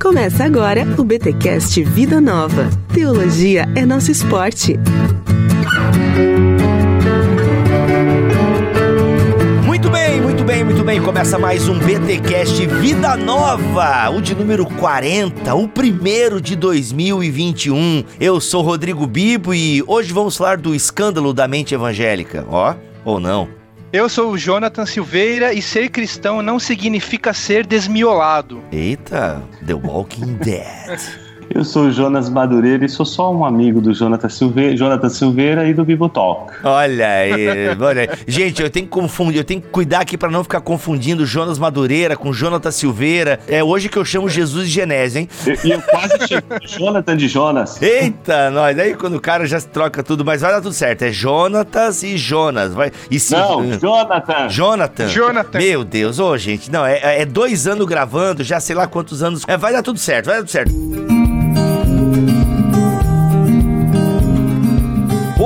Começa agora o BTcast Vida Nova. Teologia é nosso esporte. Muito bem, muito bem, muito bem. Começa mais um BTcast Vida Nova, o de número 40, o primeiro de 2021. Eu sou Rodrigo Bibo e hoje vamos falar do escândalo da mente evangélica. Ó, ou não? Eu sou o Jonathan Silveira e ser cristão não significa ser desmiolado. Eita, The Walking Dead. Eu sou o Jonas Madureira e sou só um amigo do Jonathan Silveira, Jonathan Silveira e do Bibotalk. Olha aí, olha aí. Gente, eu tenho que confundir, eu tenho que cuidar aqui para não ficar confundindo Jonas Madureira com Jonathan Silveira. É hoje que eu chamo Jesus de Genésio, hein? E eu quase chamo Jonathan de Jonas. Eita, nós. Aí quando o cara já troca tudo, mas vai dar tudo certo. É Jonatas e Jonas. Vai, e se, Não, Jonathan. Jonathan. Jonathan. Meu Deus, ô gente, não, é, é dois anos gravando, já sei lá quantos anos. É, vai dar tudo certo, vai dar tudo certo.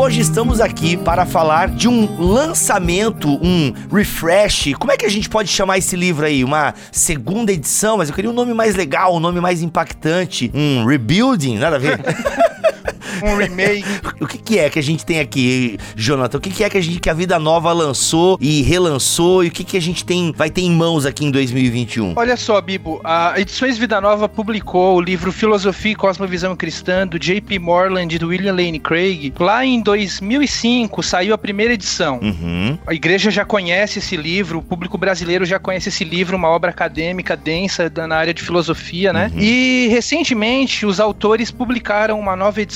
Hoje estamos aqui para falar de um lançamento, um refresh. Como é que a gente pode chamar esse livro aí? Uma segunda edição, mas eu queria um nome mais legal, um nome mais impactante. Um rebuilding, nada a ver. Um remake. O que, que é que a gente tem aqui, Jonathan? O que, que é que a gente que a Vida Nova lançou e relançou e o que, que a gente tem vai ter em mãos aqui em 2021? Olha só, Bibo, a Edições Vida Nova publicou o livro Filosofia e Cosmovisão Cristã do J.P. Morland e do William Lane Craig. Lá em 2005 saiu a primeira edição. Uhum. A igreja já conhece esse livro, o público brasileiro já conhece esse livro, uma obra acadêmica densa na área de filosofia, né? E recentemente os autores publicaram uma nova edição,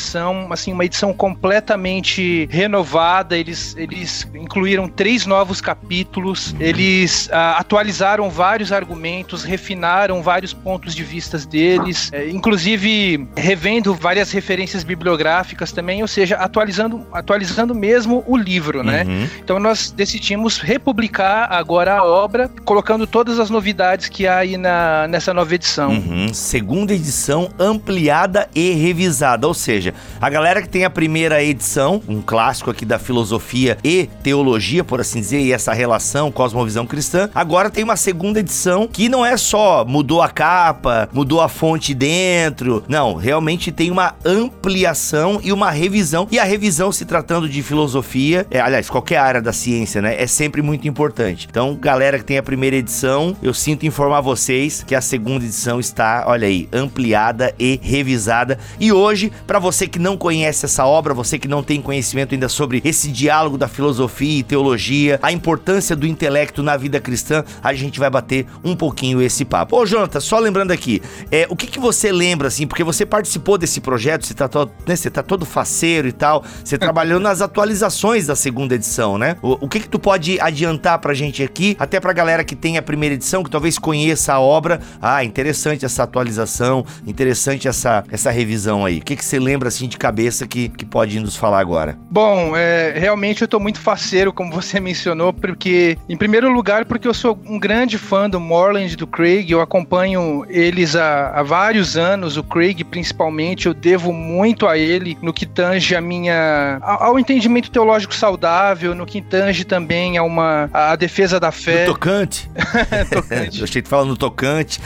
assim, uma edição completamente renovada. Eles, eles incluíram três novos capítulos, eles ah, atualizaram vários argumentos, refinaram vários pontos de vistas deles, eh, inclusive revendo várias referências bibliográficas também, ou seja, atualizando, atualizando mesmo o livro, né? Uhum. Então nós decidimos republicar agora a obra, colocando todas as novidades que há aí na, nessa nova edição. Uhum. Segunda edição ampliada e revisada. Ou seja, a galera que tem a primeira edição, um clássico aqui da filosofia e teologia, por assim dizer, e essa relação cosmovisão cristã, agora tem uma segunda edição que não é só mudou a capa, mudou a fonte dentro. Não, realmente tem uma ampliação e uma revisão. E a revisão, se tratando de filosofia, é, aliás, qualquer área da ciência, né? É sempre muito importante. Então, galera que tem a primeira edição, eu sinto informar vocês que a segunda edição está, olha aí, ampliada e revisada. E hoje, para você que não conhece essa obra, você que não tem conhecimento ainda sobre esse diálogo da filosofia e teologia, a importância do intelecto na vida cristã, a gente vai bater um pouquinho esse papo. Ô, Jonathan, só lembrando aqui, é, o que, que você lembra, assim, porque você participou desse projeto, você tá, todo, né, você tá todo faceiro e tal, você trabalhou nas atualizações da segunda edição, né? O, o que que tu pode adiantar pra gente aqui, até pra galera que tem a primeira edição, que talvez conheça a obra, ah, interessante essa atualização, interessante essa, essa revisão aí. O que que você lembra, assim, de cabeça que, que pode nos falar agora? Bom, é, realmente eu tô muito faceiro, como você mencionou, porque, em primeiro lugar, porque eu sou um grande fã do Morland e do Craig, eu acompanho eles há, há vários anos, o Craig principalmente, eu devo muito a ele no que tange a minha. ao entendimento teológico saudável, no que tange também a uma. a defesa da No fé. tocante? tocante. eu achei que falando no tocante.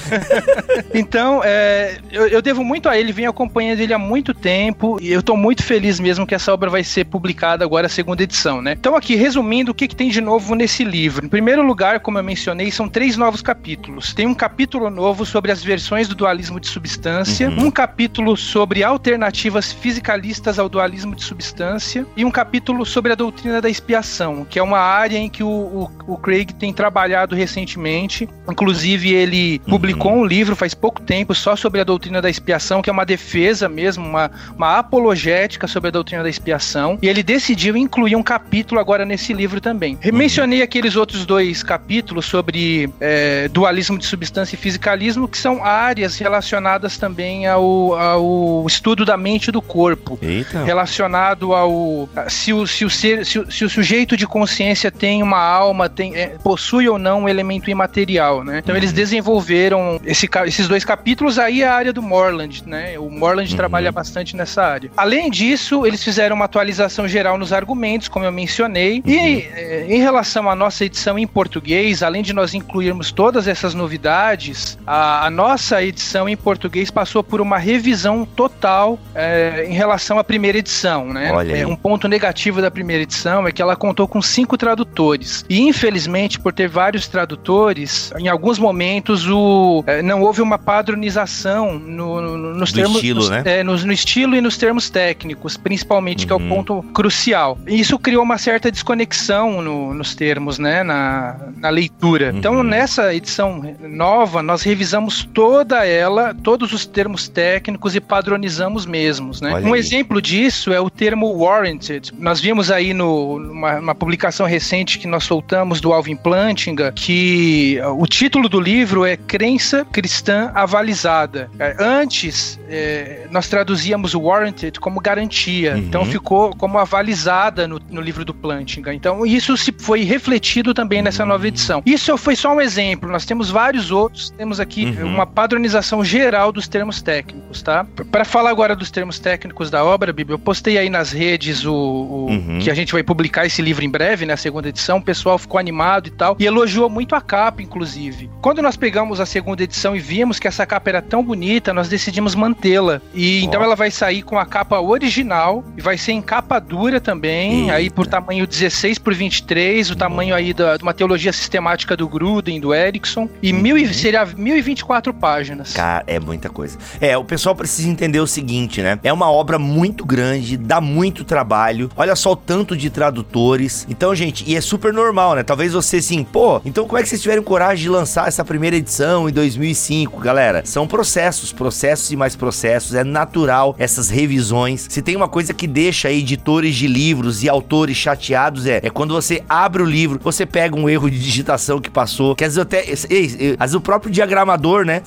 Então, é, eu, eu devo muito a ele, venho acompanhando ele há muito tempo e eu tô muito feliz mesmo que essa obra vai ser publicada agora, a segunda edição, né? Então, aqui, resumindo, o que, que tem de novo nesse livro? Em primeiro lugar, como eu mencionei, são três novos capítulos. Tem um capítulo novo sobre as versões do dualismo de substância, Uhum. um capítulo sobre alternativas fisicalistas ao dualismo de substância e um capítulo sobre a doutrina da expiação, que é uma área em que o, o, o Craig tem trabalhado recentemente. Inclusive, ele publicou um livro faz pouco tempo só sobre a doutrina da expiação, que é uma defesa mesmo, uma, uma apologética sobre a doutrina da expiação. E ele decidiu incluir um capítulo agora nesse livro também. Mencionei aqueles outros dois capítulos sobre é, dualismo de substância e fisicalismo, que são áreas relacionadas também ao, ao estudo da mente e do corpo Eita. relacionado ao se o, se o, ser, se o, se o sujeito de consciência tem uma alma, tem, é, possui ou não um elemento imaterial, né? Então eles desenvolveram esse esses dois capítulos aí é a área do Morland, né? O Morland Uhum. trabalha bastante nessa área. Além disso, eles fizeram uma atualização geral nos argumentos, como eu mencionei, uhum. e eh, em relação à nossa edição em português, além de nós incluirmos todas essas novidades, a, a nossa edição em português passou por uma revisão total é, em relação à primeira edição, né? É, um ponto negativo da primeira edição é que ela contou com cinco tradutores. E infelizmente, por ter vários tradutores, em alguns momentos o, é, não houve uma padronização no, no, nos Do termos. Estilo, nos, né? No, no, estilo e nos termos técnicos, principalmente, uhum. que é o uhum. ponto crucial. E isso criou uma certa desconexão no, nos termos, né? Na, na leitura. Uhum. Então, nessa edição nova, nós revisamos toda ela, todos os termos técnicos e padronizamos mesmos, né? Olha um aí. exemplo disso é o termo warranted. Nós vimos aí no, numa, publicação recente que nós soltamos do Alvin Plantinga que o título do livro é Crença Cristã Avalizada. É, antes, é, nós traduzíamos o warranted como garantia, uhum. então ficou como avalizada no, no livro do Plantinga. Então, isso se foi refletido também nessa nova edição. Isso foi só um exemplo, nós temos vários outros, temos aqui uhum. uma padronização geral dos termos técnicos, tá? Para falar agora dos termos técnicos da obra, Bíblia, eu postei aí nas redes o, o uhum. que a gente vai publicar esse livro em breve, na né, segunda edição, o pessoal ficou animado e tal, e elogiou muito a capa, inclusive. Quando nós pegamos a segunda edição e vimos que essa capa era tão bonita, nós decidimos mantê-la. E oh. então ela vai sair com a capa original e vai ser em capa dura também, Eita. aí por tamanho 16 por 23, o tamanho aí da, de uma teologia sistemática do Gruden, do Erickson, e uhum. mil, seria 1024 páginas. Cara, é muita coisa. É, o pessoal precisa entender o seguinte, né? É uma obra muito grande, dá muito trabalho. Olha só o tanto de tradutores. Então, gente, e é super normal, né? Talvez você assim, pô, então como é que vocês tiveram coragem de lançar essa primeira edição em 2005, galera? São processos, processos e mais processos. É natural revisões. Se tem uma coisa que deixa editores de livros e autores chateados é, é quando você abre o livro, você pega um erro de digitação que passou, que às vezes até, às vezes o próprio diagramador, né,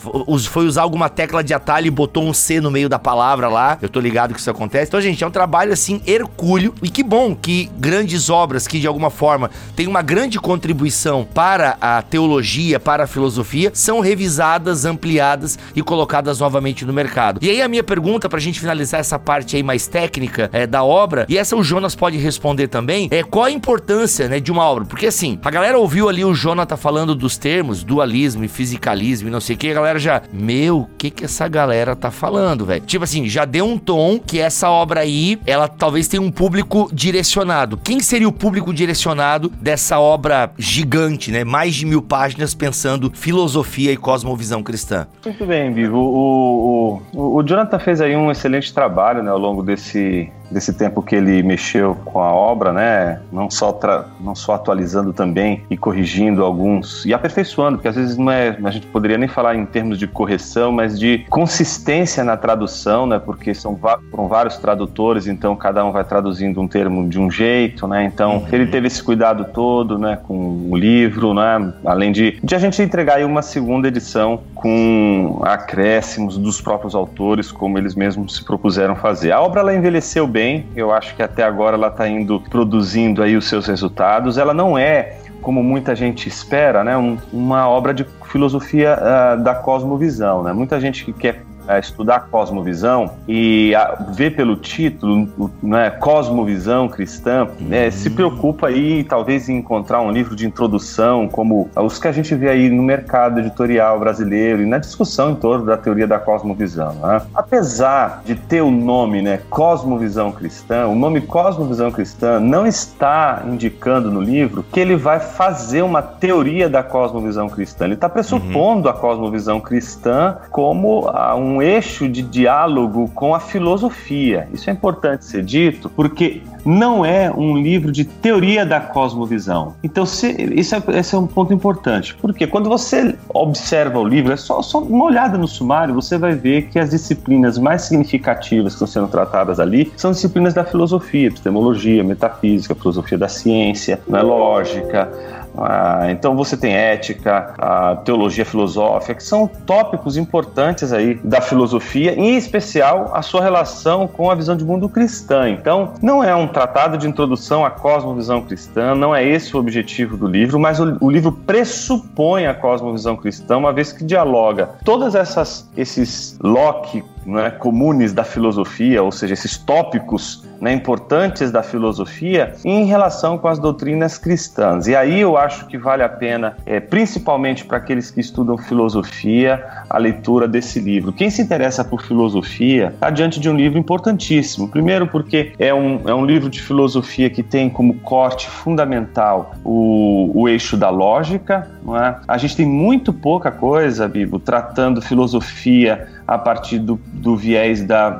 foi usar alguma tecla de atalho e botou um C no meio da palavra lá. Eu tô ligado que isso acontece. Então, gente, é um trabalho assim hercúleo e que bom que grandes obras que de alguma forma têm uma grande contribuição para a teologia, para a filosofia, são revisadas, ampliadas e colocadas novamente no mercado. E aí a minha pergunta pra gente finalizar essa parte aí mais técnica é, da obra, e essa o Jonas pode responder também, é qual a importância, né, de uma obra? Porque assim, a galera ouviu ali o Jonathan falando dos termos dualismo e fisicalismo e não sei o que, a galera já, meu, o que que essa galera tá falando, velho? Tipo assim, já deu um tom que essa obra aí, ela talvez tenha um público direcionado. Quem seria o público direcionado dessa obra gigante, né? Mais de mil páginas pensando filosofia e cosmovisão cristã. Muito bem, Vivo. O, o, o Jonathan fez aí um excelente trabalho né, ao longo desse, desse tempo que ele mexeu com a obra, né? Não só, não só atualizando também e corrigindo alguns e aperfeiçoando, porque às vezes não é, a gente poderia nem falar em termos de correção, mas de consistência na tradução, né? Porque são foram vários tradutores, então cada um vai traduzindo um termo de um jeito, né? Então uhum. ele teve esse cuidado todo, né? Com o livro, né? Além de, de a gente entregar aí uma segunda edição com acréscimos dos próprios autores, como eles mesmos se propuseram fazer. A obra ela envelheceu bem bem. Eu acho que até agora ela está indo produzindo aí os seus resultados. Ela não é como muita gente espera, né, um, uma obra de filosofia uh, da cosmovisão. Né? Muita gente que quer é, estudar cosmovisão e a, ver pelo título, né, cosmovisão cristã, né, se preocupa aí talvez em encontrar um livro de introdução como os que a gente vê aí no mercado editorial brasileiro e na discussão em torno da teoria da cosmovisão. Né? Apesar de ter o nome né, cosmovisão cristã, o nome cosmovisão cristã não está indicando no livro que ele vai fazer uma teoria da cosmovisão cristã. Ele está pressupondo uhum. a cosmovisão cristã como um um eixo de diálogo com a filosofia. Isso é importante ser dito, porque não é um livro de teoria da cosmovisão. Então, se, isso é, esse é um ponto importante, porque quando você observa o livro, é só, só uma olhada no sumário, você vai ver que as disciplinas mais significativas que estão sendo tratadas ali são disciplinas da filosofia, epistemologia, metafísica, filosofia da ciência, né, lógica, ah, então você tem ética, a teologia filosófica, que são tópicos importantes aí da filosofia, em especial a sua relação com a visão de mundo cristã. Então, não é um tratado de introdução à cosmovisão cristã, não é esse o objetivo do livro, mas o, o livro pressupõe a cosmovisão cristã, uma vez que dialoga todas essas esses Locke né, comunes da filosofia, ou seja, esses tópicos né, importantes da filosofia em relação com as doutrinas cristãs. E aí eu acho que vale a pena, é, principalmente para aqueles que estudam filosofia, a leitura desse livro. Quem se interessa por filosofia está diante de um livro importantíssimo. Primeiro, porque é um, é um livro de filosofia que tem como corte fundamental o, o eixo da lógica. É? A gente tem muito pouca coisa, Bibo, tratando filosofia a partir do, do viés da,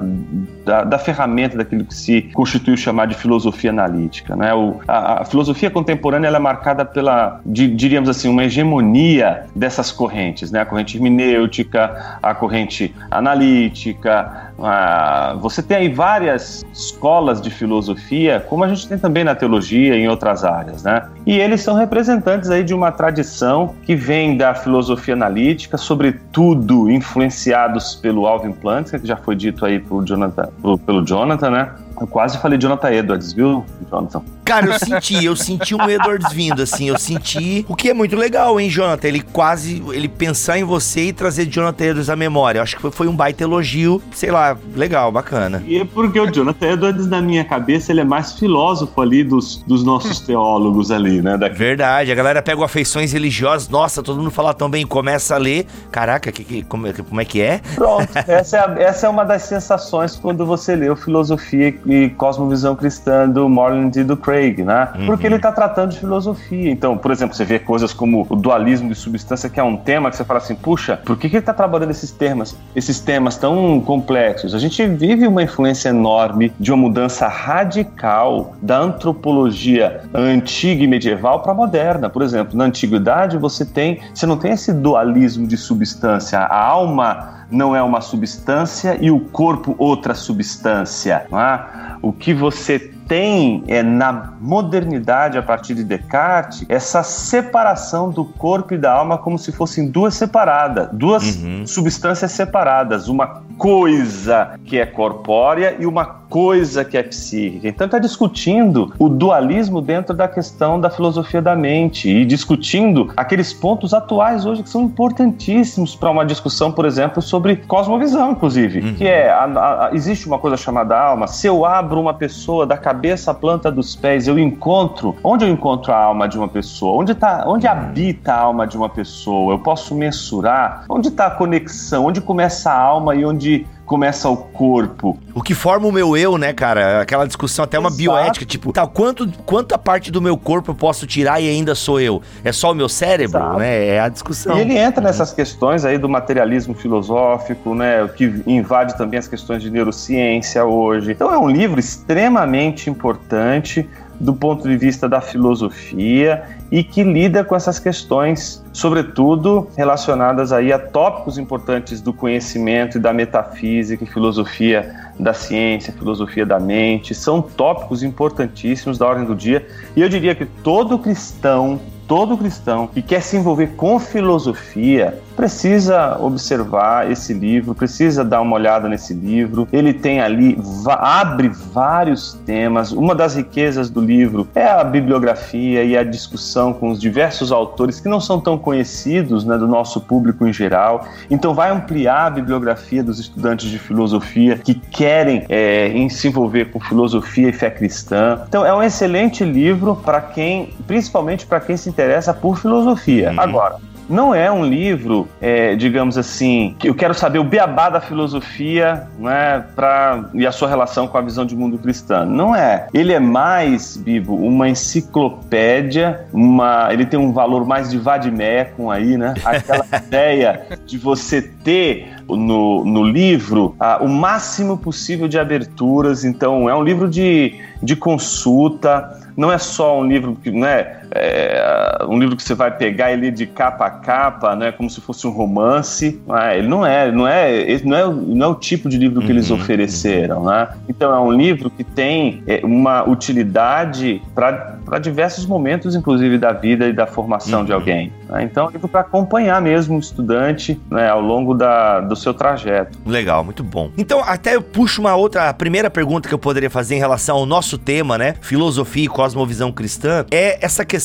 da, da, ferramenta daquilo que se constitui chamar de filosofia analítica. Né? O, a, a, filosofia contemporânea é marcada pela, di, diríamos assim, uma hegemonia dessas correntes, né? a corrente hermenêutica, a corrente analítica. A, você tem aí várias escolas de filosofia, como a gente tem também na teologia e em outras áreas. Né? E eles são representantes aí de uma tradição que vem da filosofia analítica, sobretudo influenciados pelo Alvin Plantinga, que já foi dito aí por Jonathan, pelo Jonathan, né? Eu quase falei Jonathan Edwards, viu, Jonathan? Cara, eu senti, eu senti um Edwards vindo, assim, eu senti. O que é muito legal, hein, Jonathan? Ele quase. Ele pensar em você e trazer Jonathan Edwards à memória. Eu acho que foi, foi um baita elogio, sei lá, legal, bacana. E é porque o Jonathan Edwards, na minha cabeça, ele é mais filósofo ali dos, dos nossos teólogos ali, né? Daqui. Verdade, a galera pega afeições religiosas, nossa, todo mundo fala tão bem, começa a ler. Caraca, que, que, como, como é que é? Pronto, essa é, a, essa é uma das sensações quando você lê o Filosofia e Cosmovisão Cristã do Morland e do Craig, né? Uhum. Porque ele está tratando de filosofia. Então, por exemplo, você vê coisas como o dualismo de substância, que é um tema que você fala assim, puxa, por que, que ele está trabalhando esses temas, esses temas tão complexos? A gente vive uma influência enorme de uma mudança radical da antropologia antiga e medieval para a moderna. Por exemplo, na antiguidade você tem, você não tem esse dualismo de substância. A alma não é uma substância e o corpo outra substância. É? O que você tem é, na modernidade, a partir de Descartes, essa separação do corpo e da alma como se fossem duas separadas, duas uhum. substâncias separadas, uma coisa que é corpórea e uma coisa que é psíquica. Então está discutindo o dualismo dentro da questão da filosofia da mente e discutindo aqueles pontos atuais hoje que são importantíssimos para uma discussão, por exemplo, sobre cosmovisão, inclusive, uhum. que é a, a, existe uma coisa chamada alma. Se eu abro uma pessoa da cabeça à planta dos pés, eu encontro onde eu encontro a alma de uma pessoa, onde tá, onde habita a alma de uma pessoa. Eu posso mensurar? Onde está a conexão, onde começa a alma e onde começa o corpo. O que forma o meu eu, né, cara? Aquela discussão até uma Exato. bioética, tipo, tá, quanto, quanta parte do meu corpo eu posso tirar e ainda sou eu? É só o meu cérebro, Exato. né? É a discussão. E ele entra nessas questões aí do materialismo filosófico, né, que invade também as questões de neurociência hoje. Então é um livro extremamente importante do ponto de vista da filosofia e que lida com essas questões, sobretudo relacionadas aí a tópicos importantes do conhecimento e da metafísica e filosofia da ciência, filosofia da mente, são tópicos importantíssimos da ordem do dia, e eu diria que todo cristão todo cristão que quer se envolver com filosofia precisa observar esse livro, precisa dar uma olhada nesse livro. Ele tem ali, abre vários temas. Uma das riquezas do livro é a bibliografia e a discussão com os diversos autores que não são tão conhecidos né, do nosso público em geral. Então, vai ampliar a bibliografia dos estudantes de filosofia que querem é, se envolver com filosofia e fé cristã. Então, é um excelente livro para quem, principalmente para quem se interessa por filosofia. Uhum. Agora, não é um livro, é, digamos assim, que eu quero saber o beabá da filosofia né, pra, e a sua relação com a visão de mundo cristã. Não é. Ele é mais, Bibo, uma enciclopédia, uma, ele tem um valor mais de vademecum aí, né? Aquela ideia de você ter no, no livro o máximo possível de aberturas. Então, é um livro de, de consulta, não é só um livro que, né, é, um livro que você vai pegar ele de capa a capa, né, como se fosse um romance. Né, ele não é, não é, não é, não é o tipo de livro que uhum, eles ofereceram, uhum. né? Então é um livro que tem é, uma utilidade para diversos momentos, inclusive da vida e da formação uhum. de alguém. Né? Então é um livro para acompanhar mesmo o estudante né, ao longo da, do seu trajeto. Legal, muito bom. Então até eu puxo uma outra, a primeira pergunta que eu poderia fazer em relação ao nosso tema, né, filosofia e cosmovisão cristã é essa questão,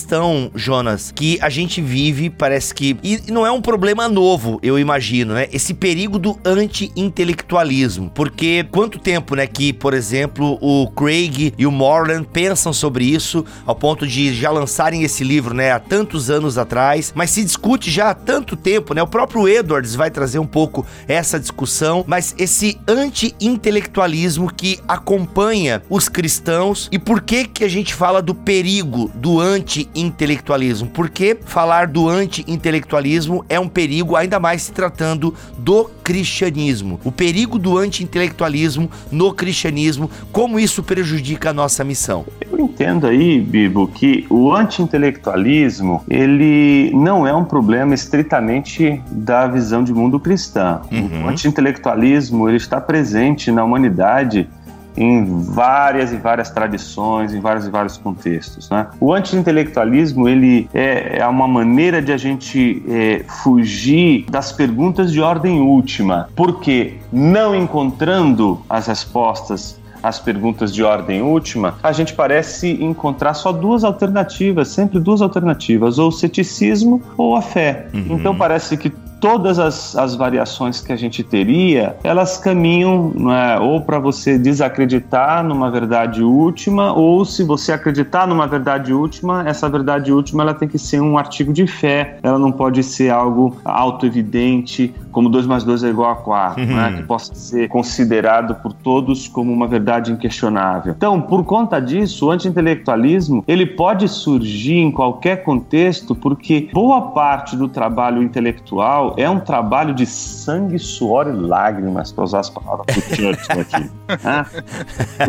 Jonas, que a gente vive, parece que. E não é um problema novo, eu imagino, né? Esse perigo do anti-intelectualismo. Porque quanto tempo, né, que, por exemplo, o Craig e o Morland pensam sobre isso, ao ponto de já lançarem esse livro, né, há tantos anos atrás, mas se discute já há tanto tempo, né? O próprio Edwards vai trazer um pouco essa discussão, mas esse anti-intelectualismo que acompanha os cristãos e por que que a gente fala do perigo do anti-intelectualismo? Porque falar do anti-intelectualismo é um perigo ainda mais se tratando do cristianismo. O perigo do anti-intelectualismo no cristianismo, como isso prejudica a nossa missão? Eu entendo aí, Bibo, que o anti-intelectualismo, ele não é um problema estritamente da visão de mundo cristã. Uhum. O anti-intelectualismo, ele está presente na humanidade em várias e várias tradições, em vários e vários contextos. Né? O anti-intelectualismo ele é, é, uma maneira de a gente é, fugir das perguntas de ordem última, porque não encontrando as respostas às perguntas de ordem última, a gente parece encontrar só duas alternativas, sempre duas alternativas, ou o ceticismo ou a fé. Uhum. Então parece que todas as, as variações que a gente teria, elas caminham é, ou para você desacreditar numa verdade última, ou se você acreditar numa verdade última, essa verdade última ela tem que ser um artigo de fé, ela não pode ser algo autoevidente, como 2 mais 2 é igual a 4, né, uhum. né, que possa ser considerado por todos como uma verdade inquestionável. Então, por conta disso, o anti-intelectualismo ele pode surgir em qualquer contexto, porque boa parte do trabalho intelectual é um trabalho de sangue, suor e lágrimas, para usar as palavras do Churchill aqui. Ah,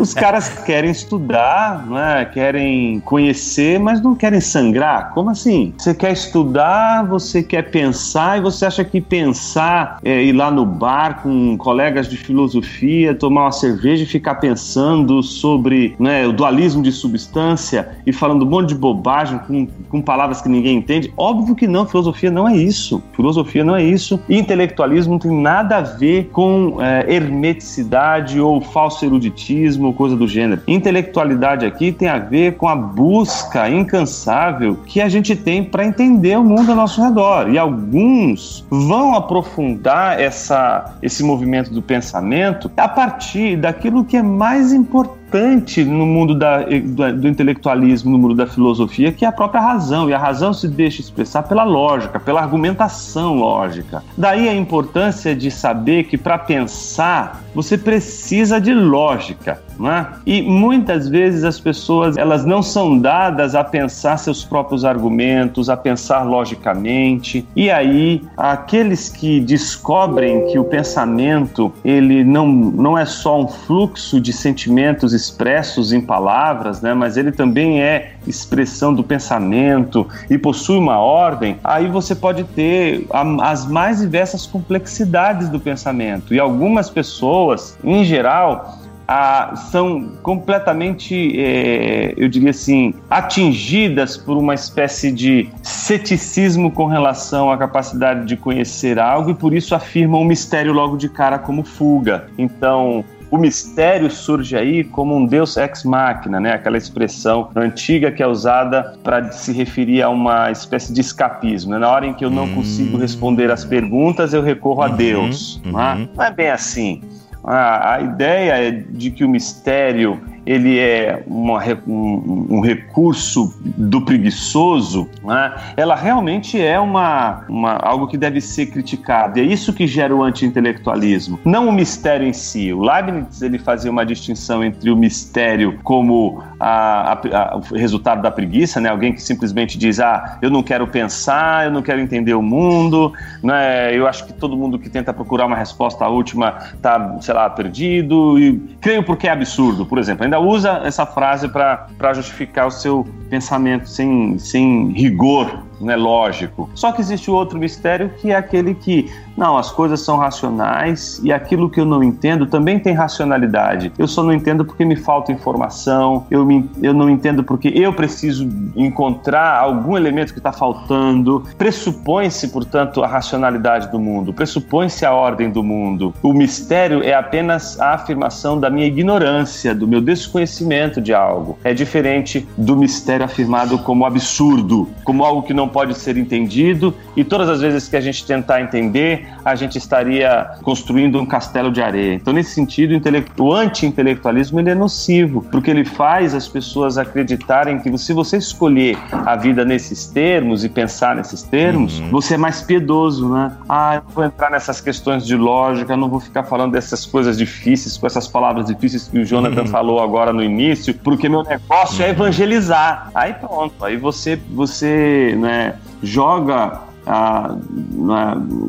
os caras querem estudar, né? querem conhecer, mas não querem sangrar. Como assim? Você quer estudar, você quer pensar e você acha que pensar é ir lá no bar com colegas de filosofia, tomar uma cerveja e ficar pensando sobre né, o dualismo de substância e falando um monte de bobagem com, com palavras que ninguém entende? Óbvio que não, filosofia não é isso. Filosofia não é isso. Intelectualismo não tem nada a ver com é, hermeticidade ou falso eruditismo, coisa do gênero. Intelectualidade aqui tem a ver com a busca incansável que a gente tem para entender o mundo ao nosso redor. E alguns vão aprofundar essa, esse movimento do pensamento a partir daquilo que é mais importante importante no mundo da, do, do, intelectualismo, no mundo da filosofia, que é a própria razão. E a razão se deixa expressar pela lógica, pela argumentação lógica. Daí a importância de saber que para pensar você precisa de lógica. Né? E muitas vezes as pessoas elas não são dadas a pensar seus próprios argumentos, a pensar logicamente. E aí aqueles que descobrem que o pensamento ele não, não é só um fluxo de sentimentos expressos em palavras, né? mas ele também é expressão do pensamento e possui uma ordem, aí você pode ter as mais diversas complexidades do pensamento. E algumas pessoas, em geral, ah, são completamente, é, eu diria assim, atingidas por uma espécie de ceticismo com relação à capacidade de conhecer algo e por isso afirmam o mistério logo de cara como fuga. Então, o mistério surge aí como um Deus ex machina, né? Aquela expressão antiga que é usada para se referir a uma espécie de escapismo. Né? Na hora em que eu não hum. consigo responder as perguntas, eu recorro a uhum, Deus. Uhum. Não, é? não é bem assim. A, a ideia é de que o mistério ele é uma, um, um, recurso do preguiçoso, né? ela realmente é uma, uma, algo que deve ser criticado. E é isso que gera o anti-intelectualismo, não o mistério em si. O Leibniz ele fazia uma distinção entre o mistério como a, a, a, o resultado da preguiça, né? alguém que simplesmente diz, ah, eu não quero pensar, eu não quero entender o mundo, né? eu acho que todo mundo que tenta procurar uma resposta última está, sei lá, perdido, e creio porque é absurdo, por exemplo ainda usa essa frase para justificar o seu pensamento sem, sem rigor né, lógico. Só que existe outro mistério que é aquele que não, as coisas são racionais e aquilo que eu não entendo também tem racionalidade. Eu só não entendo porque me falta informação, eu, me, eu não entendo porque eu preciso encontrar algum elemento que está faltando. Pressupõe-se, portanto, a racionalidade do mundo, pressupõe-se a ordem do mundo. O mistério é apenas a afirmação da minha ignorância, do meu desconhecimento de algo. É diferente do mistério afirmado como absurdo, como algo que não pode ser entendido, e todas as vezes que a gente tentar entender, a gente estaria construindo um castelo de areia. Então, nesse sentido, o anti-intelectualismo ele é nocivo, porque ele faz as pessoas acreditarem que se você escolher a vida nesses termos e pensar nesses termos, uhum. você é mais piedoso, né? Ah, eu vou entrar nessas questões de lógica, não vou ficar falando dessas coisas difíceis, com essas palavras difíceis que o Jonathan uhum. falou agora no início, porque meu negócio é uhum. é evangelizar. Aí pronto, aí você, você né, joga a,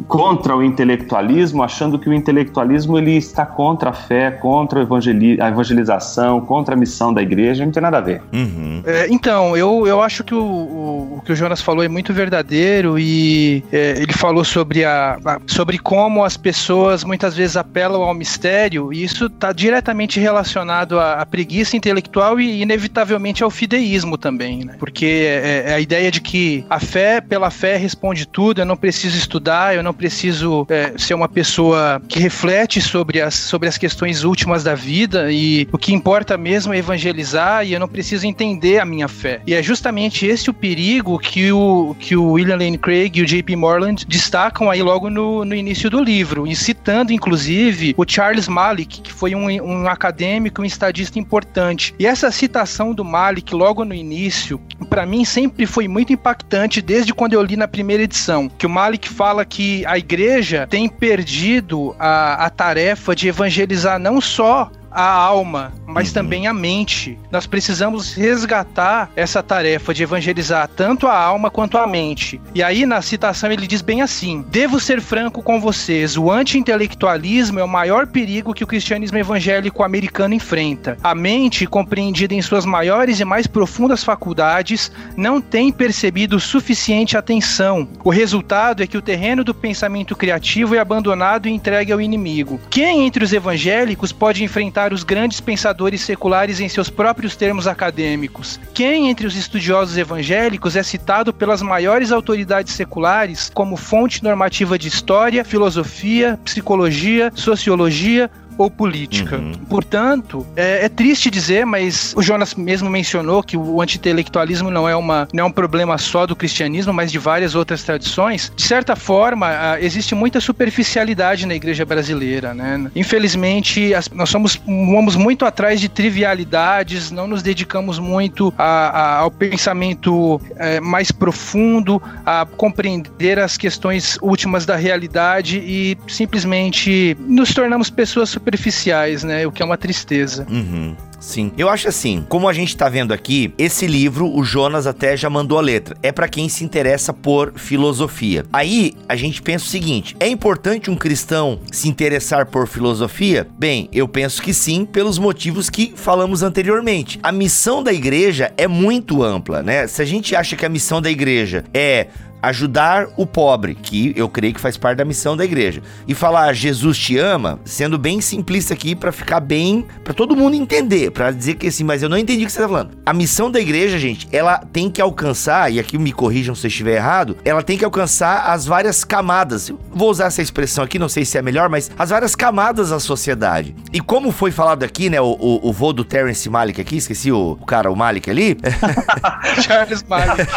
contra o intelectualismo, achando que o intelectualismo ele está contra a fé, contra a, evangelização, contra a missão da igreja, não tem nada a ver. Uhum. É, então, eu, eu acho que o, o, o, que o Jonas falou é muito verdadeiro e é, ele falou sobre, a, a, sobre como as pessoas muitas vezes apelam ao mistério e isso está diretamente relacionado à, à, preguiça intelectual e inevitavelmente ao fideísmo também, né? porque é, é a ideia de que a fé pela fé responde de tudo, eu não preciso estudar, eu não preciso é, ser uma pessoa que reflete sobre as, sobre as questões últimas da vida e o que importa mesmo é evangelizar e eu não preciso entender a minha fé. E é justamente esse o perigo que o, que o William Lane Craig e o J.P. Morland destacam aí logo no, no início do livro, e citando inclusive o Charles Malik, que foi um, um acadêmico, um estadista importante. E essa citação do Malik logo no início, para mim sempre foi muito impactante desde quando eu li na primeira edição, que o Malik fala que a igreja tem perdido a, a tarefa de evangelizar não só a alma, mas uhum. também a mente. Nós precisamos resgatar essa tarefa de evangelizar tanto a alma quanto a mente. E aí, na citação, ele diz bem assim: Devo ser franco com vocês, o anti-intelectualismo é o maior perigo que o cristianismo evangélico americano enfrenta. A mente, compreendida em suas maiores e mais profundas faculdades, não tem percebido suficiente atenção. O resultado é que o terreno do pensamento criativo é abandonado e entregue ao inimigo. Quem entre os evangélicos pode enfrentar citar os grandes pensadores seculares em seus próprios termos acadêmicos. Quem entre os estudiosos evangélicos é citado pelas maiores autoridades seculares como fonte normativa de história, filosofia, psicologia, sociologia, ou política. Uhum. Portanto, é, é, triste dizer, mas o Jonas mesmo mencionou que o anti-intelectualismo não é, uma, não é um problema só do cristianismo, mas de várias outras tradições. De certa forma, existe muita superficialidade na igreja brasileira. Né? Infelizmente, as, nós somos, vamos muito atrás de trivialidades, não nos dedicamos muito a, a, ao pensamento é, mais profundo, a compreender as questões últimas da realidade e simplesmente nos tornamos pessoas superficiais, né? O que é uma tristeza. Uhum. Sim. Eu acho assim, como a gente tá vendo aqui, esse livro, o Jonas até já mandou a letra. É para quem se interessa por filosofia. Aí a gente pensa o seguinte: é importante um cristão se interessar por filosofia? Bem, eu penso que sim, pelos motivos que falamos anteriormente. A missão da igreja é muito ampla, né? Se a gente acha que a missão da igreja é ajudar o pobre, que eu creio que faz parte da missão da igreja. E falar Jesus te ama, sendo bem simplista aqui para ficar bem, para todo mundo entender, para dizer que assim, mas eu não entendi o que você tá falando. A missão da igreja, gente, ela tem que alcançar, e aqui me corrijam se eu estiver errado, ela tem que alcançar as várias camadas. Vou usar essa expressão aqui, não sei se é melhor, mas as várias camadas da sociedade. E como foi falado aqui, né, o, o, o vô do Terence Malik aqui, esqueci o, o cara, o Malik ali. Charles Malik.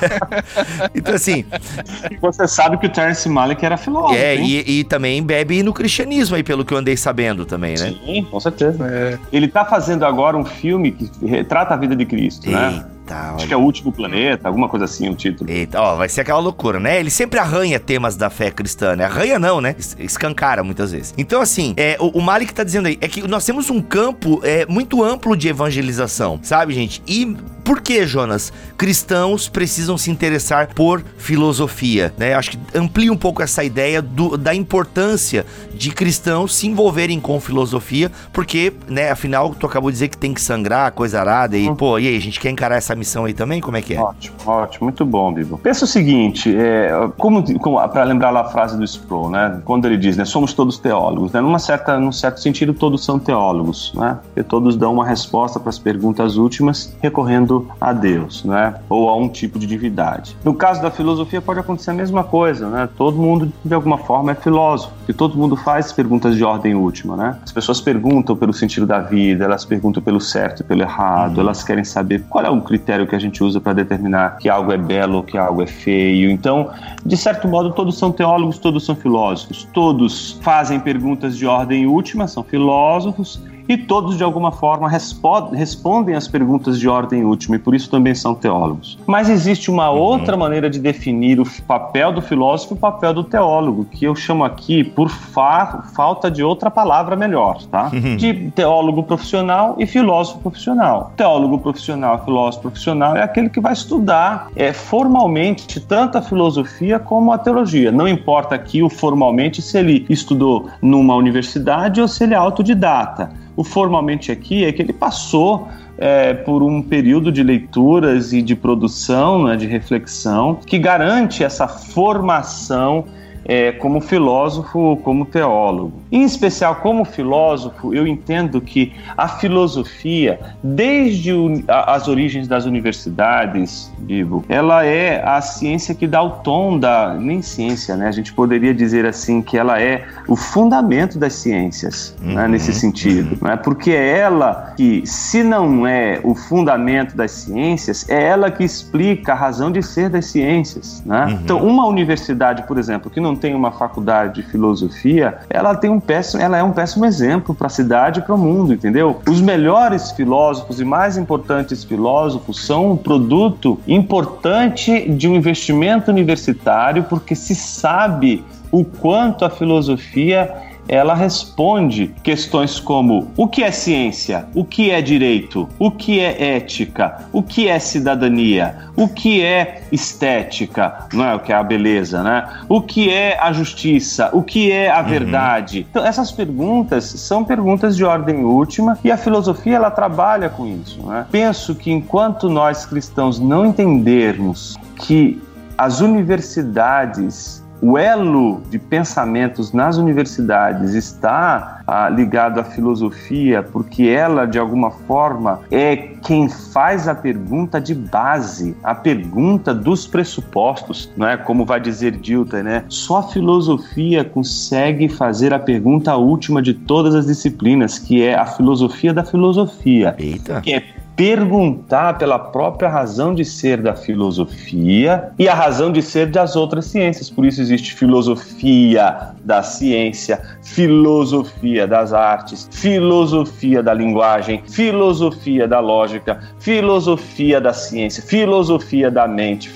então assim, você sabe que o Terence Malick era filósofo. É, e, e, também bebe no cristianismo aí, pelo que eu andei sabendo também, né? Sim, com certeza. É. Ele tá fazendo agora um filme que retrata a vida de Cristo, né? Eita. né? Acho olha. que é o último planeta, alguma coisa assim, o título. Eita, ó, vai ser aquela loucura, né? Ele sempre arranha temas da fé cristã, né? Arranha não, né? Escancara muitas vezes. Então, assim, é, o, o Malik tá dizendo aí, é que nós temos um campo é, muito amplo de evangelização, sabe, gente? E por que, Jonas, cristãos precisam se interessar por filosofia? Né? Acho que amplia um pouco essa ideia do, da importância de cristãos se envolverem com filosofia, porque, né, afinal, tu acabou de dizer que tem que sangrar, coisa arada, e, hum. pô, e aí, a gente quer encarar essa missão aí também? Como é que é? Ótimo, ótimo, muito bom, Bibo. Pensa o seguinte, é, como, como para lembrar lá a frase do Sproul, né, quando ele diz, né, somos todos teólogos, né, numa certa, num certo sentido, todos são teólogos, né, porque todos dão uma resposta para as perguntas últimas recorrendo a Deus, né, ou a um tipo de divindade. No caso da filosofia pode acontecer a mesma coisa, né, todo mundo de alguma forma é filósofo, e todo mundo faz perguntas de ordem última, né, as pessoas perguntam pelo sentido da vida, elas perguntam pelo certo e pelo errado, elas querem saber qual é o critério que a gente usa para determinar que algo é belo ou que algo é feio. Então, de certo modo, todos são teólogos, todos são filósofos, todos fazem perguntas de ordem última, são filósofos e todos de alguma forma respondem às perguntas de ordem última e por isso também são teólogos. Mas existe uma uhum. outra maneira de definir o papel do filósofo e o papel do teólogo, que eu chamo aqui por fa falta de outra palavra melhor, tá? Uhum. De teólogo profissional e filósofo profissional. Teólogo profissional, filósofo profissional é aquele que vai estudar é, formalmente tanto a filosofia como a teologia. Não importa aqui o formalmente se ele estudou numa universidade ou se ele é autodidata. O formalmente aqui é que ele passou é, por um período de leituras e de produção, né, de reflexão, que garante essa formação é, como filósofo, como teólogo. Em especial, como filósofo, eu entendo que a filosofia, desde o, a, as origens das universidades, Bibo, ela é a ciência que dá o tom da. Nem ciência, né? A gente poderia dizer assim que ela é o fundamento das ciências, né, uhum. né, nesse sentido. Né? Porque é ela que, se não é o fundamento das ciências, é ela que explica a razão de ser das ciências. Né? Uhum. Então, uma universidade, por exemplo, que não não tem uma faculdade de filosofia, ela tem um péssimo, ela é um péssimo exemplo para a cidade e para o mundo, entendeu? Os melhores filósofos e mais importantes filósofos são um produto importante de um investimento universitário, porque se sabe o quanto a filosofia ela responde questões como o que é ciência, o que é direito, o que é ética, o que é cidadania, o que é estética, não é o que é a beleza, né? O que é a justiça, o que é a uhum. verdade. Então essas perguntas são perguntas de ordem última e a filosofia ela trabalha com isso, né? Penso que enquanto nós cristãos não entendermos que as universidades o elo de pensamentos nas universidades está ah, ligado à filosofia, porque ela, de alguma forma, é quem faz a pergunta de base, a pergunta dos pressupostos, não é? Como vai dizer Dilton, né? Só a filosofia consegue fazer a pergunta última de todas as disciplinas, que é a filosofia da filosofia. Eita. Que é perguntar pela própria razão de ser da filosofia e a razão de ser das outras ciências. Por isso existe filosofia da ciência, filosofia das artes, filosofia da linguagem, filosofia da lógica, filosofia da ciência, filosofia da mente.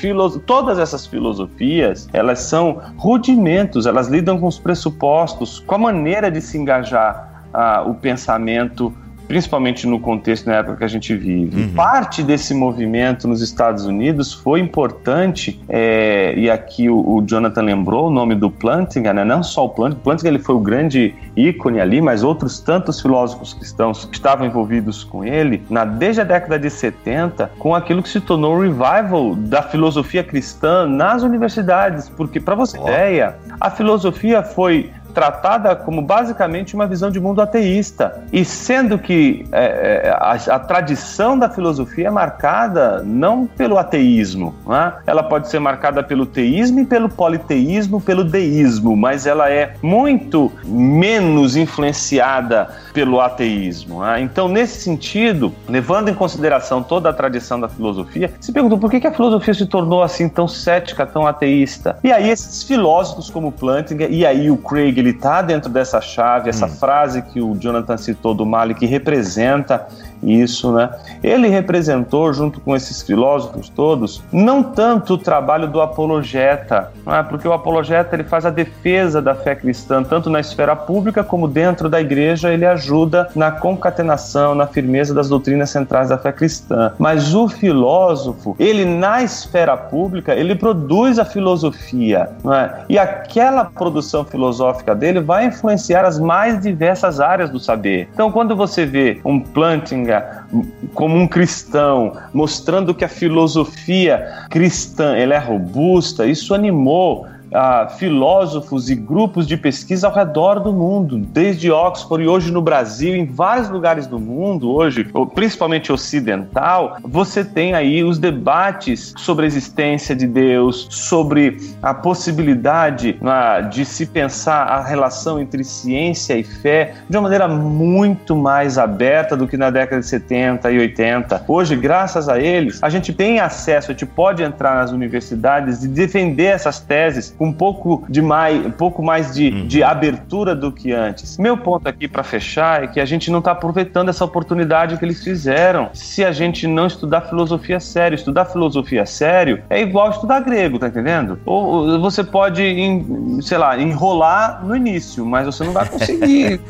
Todas essas filosofias, elas são rudimentos, elas lidam com os pressupostos, com a maneira de se engajar ah, o pensamento principalmente no contexto na época que a gente vive. Uhum. Parte desse movimento nos Estados Unidos foi importante, é, e aqui o, o, Jonathan lembrou o nome do Plantinga, né? não só o Plantinga, Plantinga ele foi o grande ícone ali, mas outros tantos filósofos cristãos que estavam envolvidos com ele, na, desde a década de 70, com aquilo que se tornou o revival da filosofia cristã nas universidades, porque, para você ter ideia, a filosofia foi tratada como basicamente uma visão de mundo ateísta. E sendo que é, é, a, a, tradição da filosofia é marcada não pelo ateísmo, né? ela pode ser marcada pelo teísmo e pelo politeísmo, pelo deísmo, mas ela é muito menos influenciada pelo ateísmo. Né? Então, nesse sentido, levando em consideração toda a tradição da filosofia, se perguntou por que a filosofia se tornou assim tão cética, tão ateísta. E aí esses filósofos como Plantinga e aí o Craig ele está dentro dessa chave, essa hum. frase que o Jonathan citou do Mali, que representa isso, né? Ele representou, junto com esses filósofos todos, não tanto o trabalho do apologeta, é? porque o apologeta ele faz a defesa da fé cristã, tanto na esfera pública como dentro da igreja, ele ajuda na concatenação, na firmeza das doutrinas centrais da fé cristã. Mas o filósofo, ele na esfera pública, ele produz a filosofia, é? e aquela produção filosófica dele vai influenciar as mais diversas áreas do saber. Então, quando você vê um Como um cristão, mostrando que a filosofia cristã ela é robusta, isso animou ah, filósofos e grupos de pesquisa ao redor do mundo, desde Oxford e hoje no Brasil, em vários lugares do mundo, hoje, principalmente ocidental, você tem aí os debates sobre a existência de Deus, sobre a possibilidade ah, de se pensar a relação entre ciência e fé de uma maneira muito mais aberta do que na década de 70 e 80. Hoje, graças a eles, a gente tem acesso, a gente pode entrar nas universidades e defender essas teses com um pouco de mais, um pouco mais de, uhum. de abertura do que antes. Meu ponto aqui para fechar é que a gente não está aproveitando essa oportunidade que eles fizeram. Se a gente não estudar filosofia sério, estudar filosofia sério é igual estudar grego, tá entendendo? Ou você pode, sei lá, enrolar no início, mas você não vai conseguir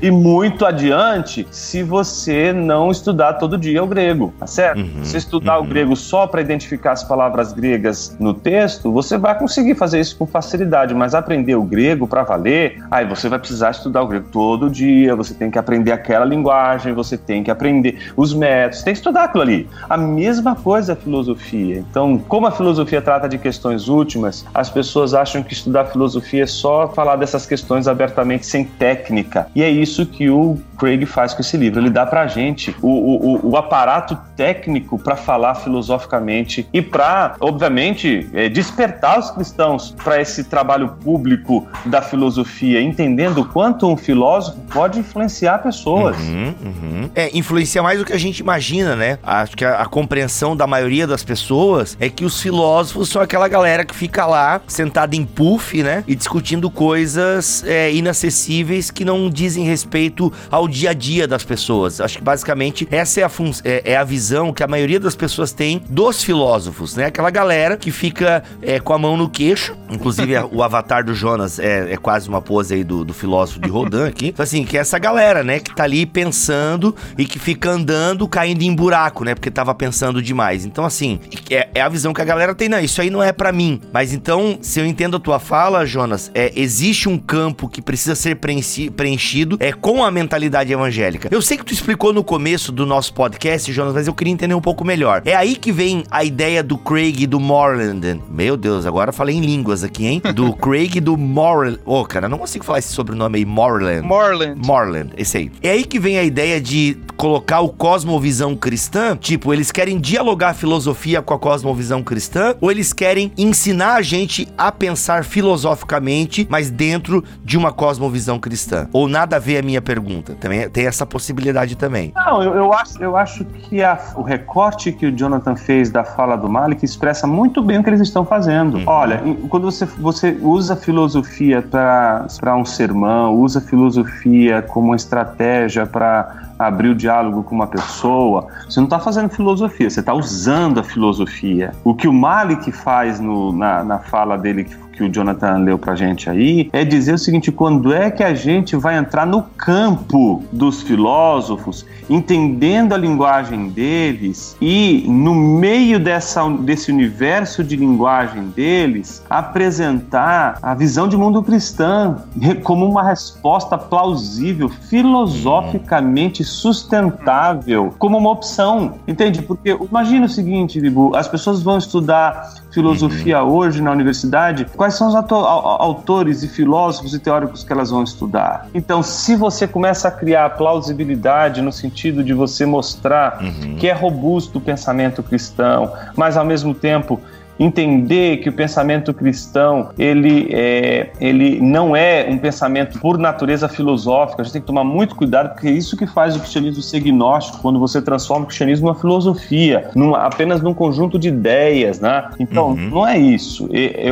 ir muito adiante se você não estudar todo dia o grego, tá certo? Uhum. Se estudar uhum. o grego só para identificar as palavras gregas no texto, você vai conseguir fazer isso com facilidade, mas aprender o grego para valer, aí você vai precisar estudar o grego todo dia, você tem que aprender aquela linguagem, você tem que aprender os métodos, tem que estudar aquilo ali. A mesma coisa a filosofia. Então, como a filosofia trata de questões últimas, as pessoas acham que estudar filosofia é só falar dessas questões abertamente sem técnica. E é isso que o Craig faz com esse livro. Ele dá pra gente o, o, o aparato técnico para falar filosoficamente e para, obviamente, é, despertar os cristãos para esse trabalho público da filosofia, entendendo o quanto um filósofo pode influenciar pessoas. Uhum, uhum. É, influencia mais do que a gente imagina, né? Acho que a, a, compreensão da maioria das pessoas é que os filósofos são aquela galera que fica lá sentada em puff, né? E discutindo coisas é, inacessíveis que não dizem respeito ao dia a dia das pessoas. Acho que basicamente essa é a, é, é a visão que a maioria das pessoas tem dos filósofos, né? Aquela galera que fica é, com a mão no queixo, Inclusive, o avatar do Jonas é, é quase uma pose aí do, do filósofo de Rodin aqui. Então, assim, que é essa galera, né, que tá ali pensando e que fica andando, caindo em buraco, né, porque tava pensando demais. Então, assim, é, é a visão que a galera tem. Não, isso aí não é para mim. Mas então, se eu entendo a tua fala, Jonas, é, existe um campo que precisa ser preenchido é com a mentalidade evangélica. Eu sei que tu explicou no começo do nosso podcast, Jonas, mas eu queria entender um pouco melhor. É aí que vem a ideia do Craig e do Morland. Meu Deus, agora falei em línguas aqui, hein? Do Craig do Moreland. Ô, oh, cara, não consigo falar esse sobrenome aí, Moreland. Moreland. Moreland, esse aí. É aí que vem a ideia de colocar o cosmovisão cristã, tipo, eles querem dialogar a filosofia com a cosmovisão cristã, ou eles querem ensinar a gente a pensar filosoficamente, mas dentro de uma cosmovisão cristã. Ou nada a ver a minha pergunta. Também tem essa possibilidade também. Não, eu, eu acho, eu acho que a, o recorte que o Jonathan fez da fala do Malik expressa muito bem o que eles estão fazendo. Uhum. Olha, quando você, você usa filosofia para um sermão, usa filosofia como uma estratégia para abrir o diálogo com uma pessoa, você não está fazendo filosofia, você está usando a filosofia. O que o Malik faz no, na, na fala dele, que que o Jonathan leu pra gente aí, é dizer o seguinte: quando é que a gente vai entrar no campo dos filósofos, entendendo a linguagem deles e, no meio dessa, desse universo de linguagem deles, apresentar a visão de mundo cristã como uma resposta plausível, filosoficamente sustentável, como uma opção, entende? Porque imagina o seguinte, Bibu, as pessoas vão estudar filosofia uhum. hoje na universidade, quais são os autores e filósofos e teóricos que elas vão estudar? Então, se você começa a criar plausibilidade no sentido de você mostrar uhum. que é robusto o pensamento cristão, mas ao mesmo tempo entender que o pensamento cristão ele, é, ele não é um pensamento por natureza filosófica. A gente tem que tomar muito cuidado porque é isso que faz o cristianismo ser gnóstico quando você transforma o cristianismo numa filosofia, numa, apenas num conjunto de ideias, né? Então uhum. não é isso.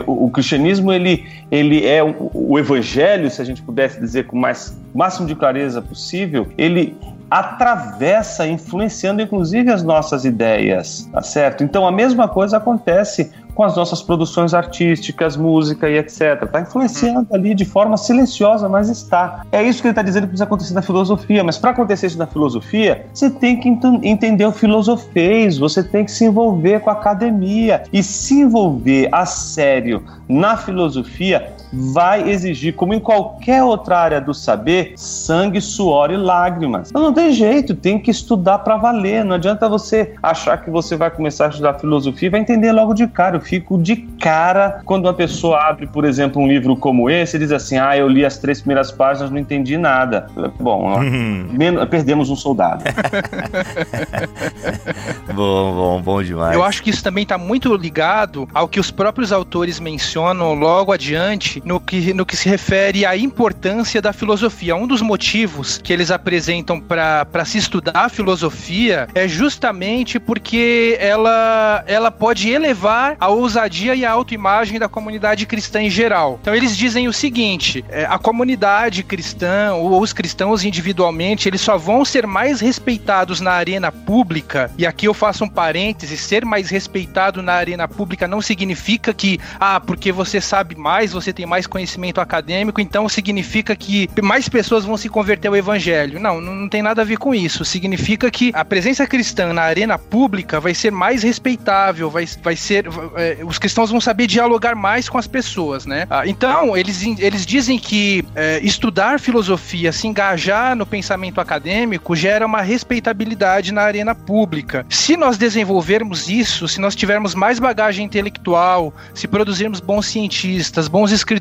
O, o, cristianismo ele, ele é o, o, evangelho, se a gente pudesse dizer com mais máximo de clareza possível, ele atravessa, influenciando inclusive as nossas ideias, tá certo? Então a mesma coisa acontece com as nossas produções artísticas, música e etc. Está influenciando uhum. ali de forma silenciosa, mas está. É isso que ele está dizendo que precisa acontecer na filosofia. Mas para acontecer isso na filosofia, você tem que ent entender o filosofês, você tem que se envolver com a academia. E se envolver a sério na filosofia vai exigir, como em qualquer outra área do saber, sangue, suor e lágrimas. Então não tem jeito, tem que estudar para valer. Não adianta você achar que você vai começar a estudar filosofia e vai entender logo de cara fico de cara quando uma pessoa abre, por exemplo, um livro como esse e diz assim: Ah, eu li as três primeiras páginas, não entendi nada. Bom, uhum. perdemos um soldado. bom, bom, bom demais. Eu acho que isso também está muito ligado ao que os próprios autores mencionam logo adiante no que, no que se refere à importância da filosofia. Um dos motivos que eles apresentam para se estudar a filosofia é justamente porque ela, ela pode elevar a ousadia e a autoimagem da comunidade cristã em geral. Então eles dizem o seguinte: é, a comunidade cristã ou os cristãos individualmente, eles só vão ser mais respeitados na arena pública. E aqui eu faço um parêntese: ser mais respeitado na arena pública não significa que, ah, porque você sabe mais, você tem mais conhecimento acadêmico, então significa que mais pessoas vão se converter ao evangelho. Não, não tem nada a ver com isso. Significa que a presença cristã na arena pública vai ser mais respeitável, vai, vai ser é, os cristãos vão saber dialogar mais com as pessoas, né? Ah, então, eles, eles dizem que é, estudar filosofia, se engajar no pensamento acadêmico, gera uma respeitabilidade na arena pública. Se nós desenvolvermos isso, se nós tivermos mais bagagem intelectual, se produzirmos bons cientistas, bons escritores,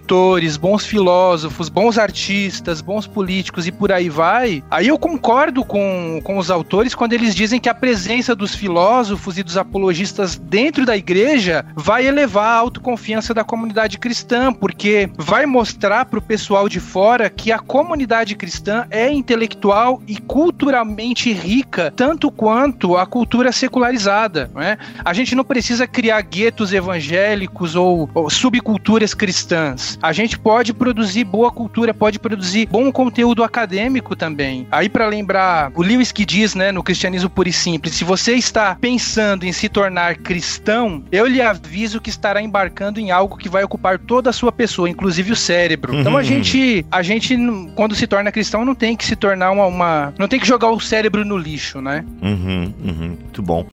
bons filósofos, bons artistas, bons políticos e por aí vai, aí eu concordo com, com os autores quando eles dizem que a presença dos filósofos e dos apologistas dentro da igreja vai elevar a autoconfiança da comunidade cristã, porque vai mostrar para o pessoal de fora que a comunidade cristã é intelectual e culturalmente rica, tanto quanto a cultura secularizada. Né? A gente não precisa criar guetos evangélicos ou, ou subculturas cristãs. A gente pode produzir boa cultura, pode produzir bom conteúdo acadêmico também. Aí, para lembrar, o Lewis que diz, né, no Cristianismo Puro e Simples, se você está pensando em se tornar cristão, eu lhe aviso que estará embarcando em algo que vai ocupar toda a sua pessoa, inclusive o cérebro. Então a uhum. gente, a gente quando se torna cristão não tem que se tornar uma, uma não tem que jogar o cérebro no lixo, né? Uhum, uhum. Muito bom.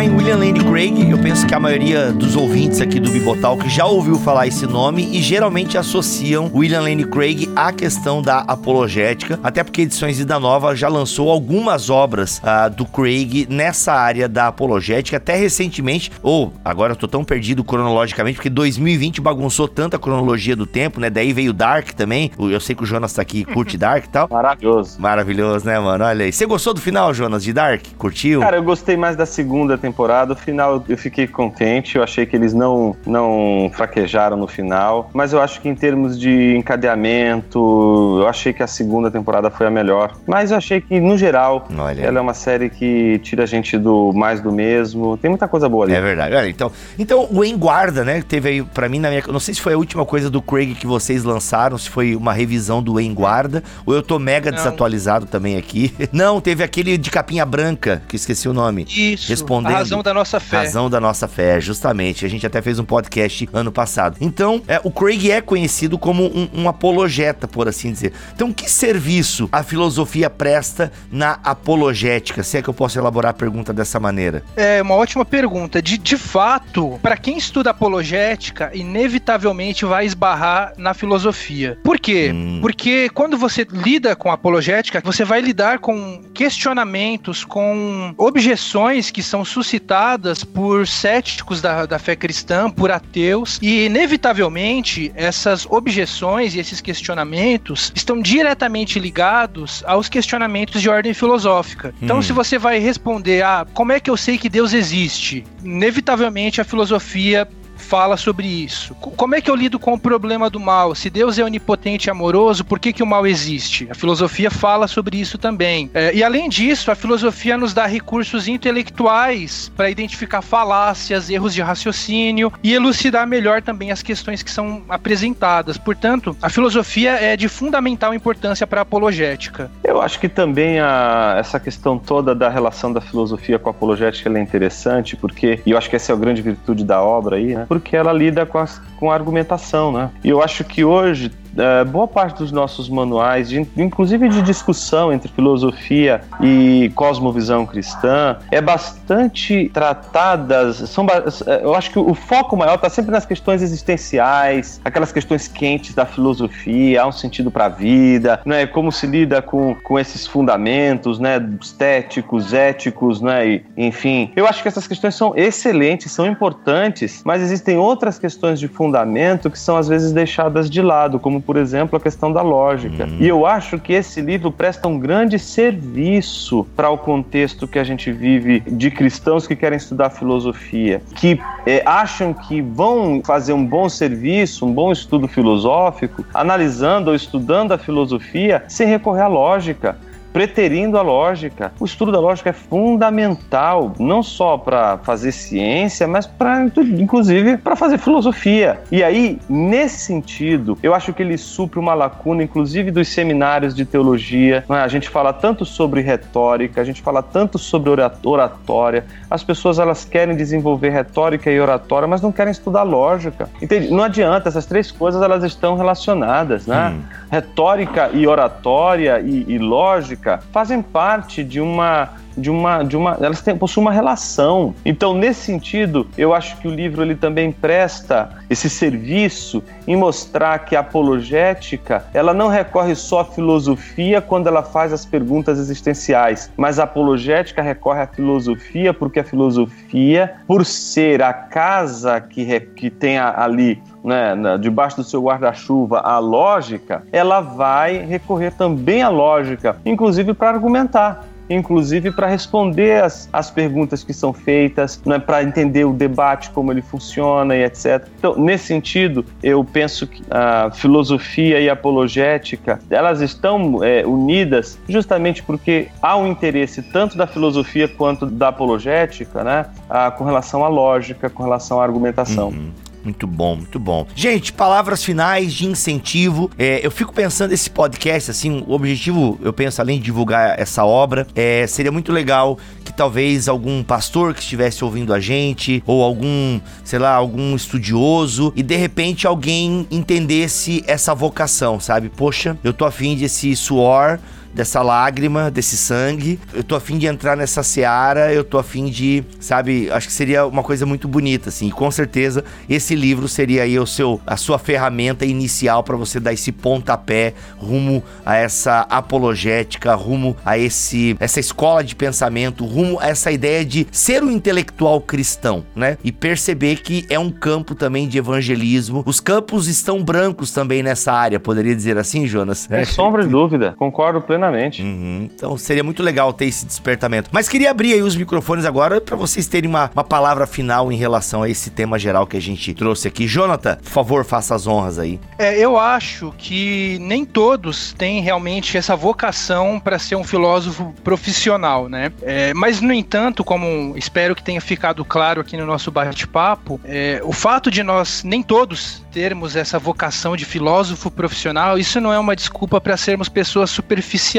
Falar em William Lane Craig, eu penso que a maioria dos ouvintes aqui do Bibotalk já ouviu falar esse nome e geralmente associam William Lane Craig à questão da apologética, até porque Edições Vida Nova já lançou algumas obras uh, do Craig nessa área da apologética, até recentemente, ou agora eu tô tão perdido cronologicamente, porque 2020 bagunçou tanta cronologia do tempo, né? Daí veio Dark também. Eu sei que o Jonas tá aqui curte Dark e tal. Maravilhoso. Maravilhoso, né, mano? Olha aí. Você gostou do final, Jonas, de Dark? Curtiu? Cara, eu gostei mais da segunda temporada. O final eu fiquei contente, eu achei que eles não, não fraquejaram no final, mas eu acho que em termos de encadeamento, eu achei que a segunda temporada foi a melhor. Mas eu achei que, no geral, Olha. ela é uma série que tira a gente do mais do mesmo. Tem muita coisa boa ali. É verdade. Olha, então, então o Em Guarda, né? Teve aí, pra mim, na minha. Não sei se foi a última coisa do Craig que vocês lançaram, se foi uma revisão do Em Guarda, ou eu tô mega não. desatualizado também aqui. Não, teve aquele de capinha branca, que esqueci o nome. Isso. Respondendo razão da nossa fé. Razão da nossa fé, justamente. A gente até fez um podcast ano passado. Então, é, o Craig é conhecido como um, um, apologeta, por assim dizer. Então, que serviço a filosofia presta na apologética? Se é que eu posso elaborar a pergunta dessa maneira. É uma ótima pergunta. De, de fato, para quem estuda apologética, inevitavelmente vai esbarrar na filosofia. Por quê? Hum. Porque quando você lida com apologética, você vai lidar com questionamentos, com objeções que são suscitadas por céticos da, da fé cristã, por ateus, e inevitavelmente essas objeções e esses questionamentos estão diretamente ligados aos questionamentos de ordem filosófica. Então, hum. se você vai responder a ah, como é que eu sei que Deus existe, inevitavelmente a filosofia fala sobre isso. Como é que eu lido com o problema do mal? Se Deus é onipotente e amoroso, por que, que o mal existe? A filosofia fala sobre isso também. É, e além disso, a filosofia nos dá recursos intelectuais para identificar falácias, erros de raciocínio e elucidar melhor também as questões que são apresentadas. Portanto, a filosofia é de fundamental importância para a apologética. Eu acho que também a, essa questão toda da relação da filosofia com a apologética é interessante, porque, e eu acho que essa é a grande virtude da obra aí, né? Porque ela lida com, as, com a argumentação, né? E eu acho que hoje é, boa parte dos nossos manuais, de, inclusive de discussão entre filosofia e cosmovisão cristã, é bastante tratadas. São, é, eu acho que o foco maior está sempre nas questões existenciais, aquelas questões quentes da filosofia, há um sentido para a vida, né? como se lida com, com esses fundamentos né? estéticos, éticos, né? E, enfim. Eu acho que essas questões são excelentes, são importantes, mas existem outras questões de fundamento que são às vezes deixadas de lado, como por exemplo, a questão da lógica. Uhum. E eu acho que esse livro presta um grande serviço para o contexto que a gente vive de cristãos que querem estudar filosofia, que é, acham que vão fazer um bom serviço, um bom estudo filosófico, analisando ou estudando a filosofia sem recorrer à lógica preterindo a lógica. O estudo da lógica é fundamental, não só para fazer ciência, mas para inclusive para fazer filosofia. E aí, nesse sentido, eu acho que ele supre uma lacuna, inclusive dos seminários de teologia. É? A gente fala tanto sobre retórica, a gente fala tanto sobre oratória. As pessoas elas querem desenvolver retórica e oratória, mas não querem estudar lógica. Entende? Não adianta, essas três coisas elas estão relacionadas, né? Hum. Retórica e oratória e, e lógica fazem parte de uma de uma de uma elas têm, possuem uma relação. Então, nesse sentido, eu acho que o livro ele também presta esse serviço em mostrar que a apologética, ela não recorre só à filosofia quando ela faz as perguntas existenciais, mas a apologética recorre à filosofia porque a filosofia, por ser a casa que, que tem ali né, debaixo do seu guarda-chuva a lógica, ela vai recorrer também à lógica, inclusive para argumentar inclusive para responder as, as perguntas que são feitas, né, para entender o debate, como ele funciona e etc. Então, nesse sentido, eu penso que a filosofia e a apologética, elas estão é, unidas justamente porque há um interesse tanto da filosofia quanto da apologética, né, a, com relação à lógica, com relação à argumentação. Uhum. Muito bom, muito bom. Gente, palavras finais de incentivo. É, eu fico pensando esse podcast, assim, o objetivo, eu penso, além de divulgar essa obra, é, seria muito legal que talvez algum pastor que estivesse ouvindo a gente, ou algum, sei lá, algum estudioso, e de repente alguém entendesse essa vocação, sabe? Poxa, eu tô afim desse suor dessa lágrima, desse sangue. Eu tô afim de entrar nessa seara, eu tô afim de, sabe, acho que seria uma coisa muito bonita, assim. E com certeza esse livro seria aí o seu, a sua ferramenta inicial para você dar esse pontapé rumo a essa apologética, rumo a esse, essa escola de pensamento, rumo a essa ideia de ser um intelectual cristão, né? E perceber que é um campo também de evangelismo. Os campos estão brancos também nessa área, poderia dizer assim, Jonas? Sem sombra de dúvida, concordo plenamente plenamente. Uhum. Então seria muito legal ter esse despertamento. Mas queria abrir aí os microfones agora para vocês terem uma, uma palavra final em relação a esse tema geral que a gente trouxe aqui. Jonathan, por favor, faça as honras aí. É, eu acho que nem todos têm realmente essa vocação para ser um filósofo profissional, né? É, mas, no entanto, como espero que tenha ficado claro aqui no nosso bate-papo, é, o fato de nós, nem todos, termos essa vocação de filósofo profissional, isso não é uma desculpa para sermos pessoas superficiais,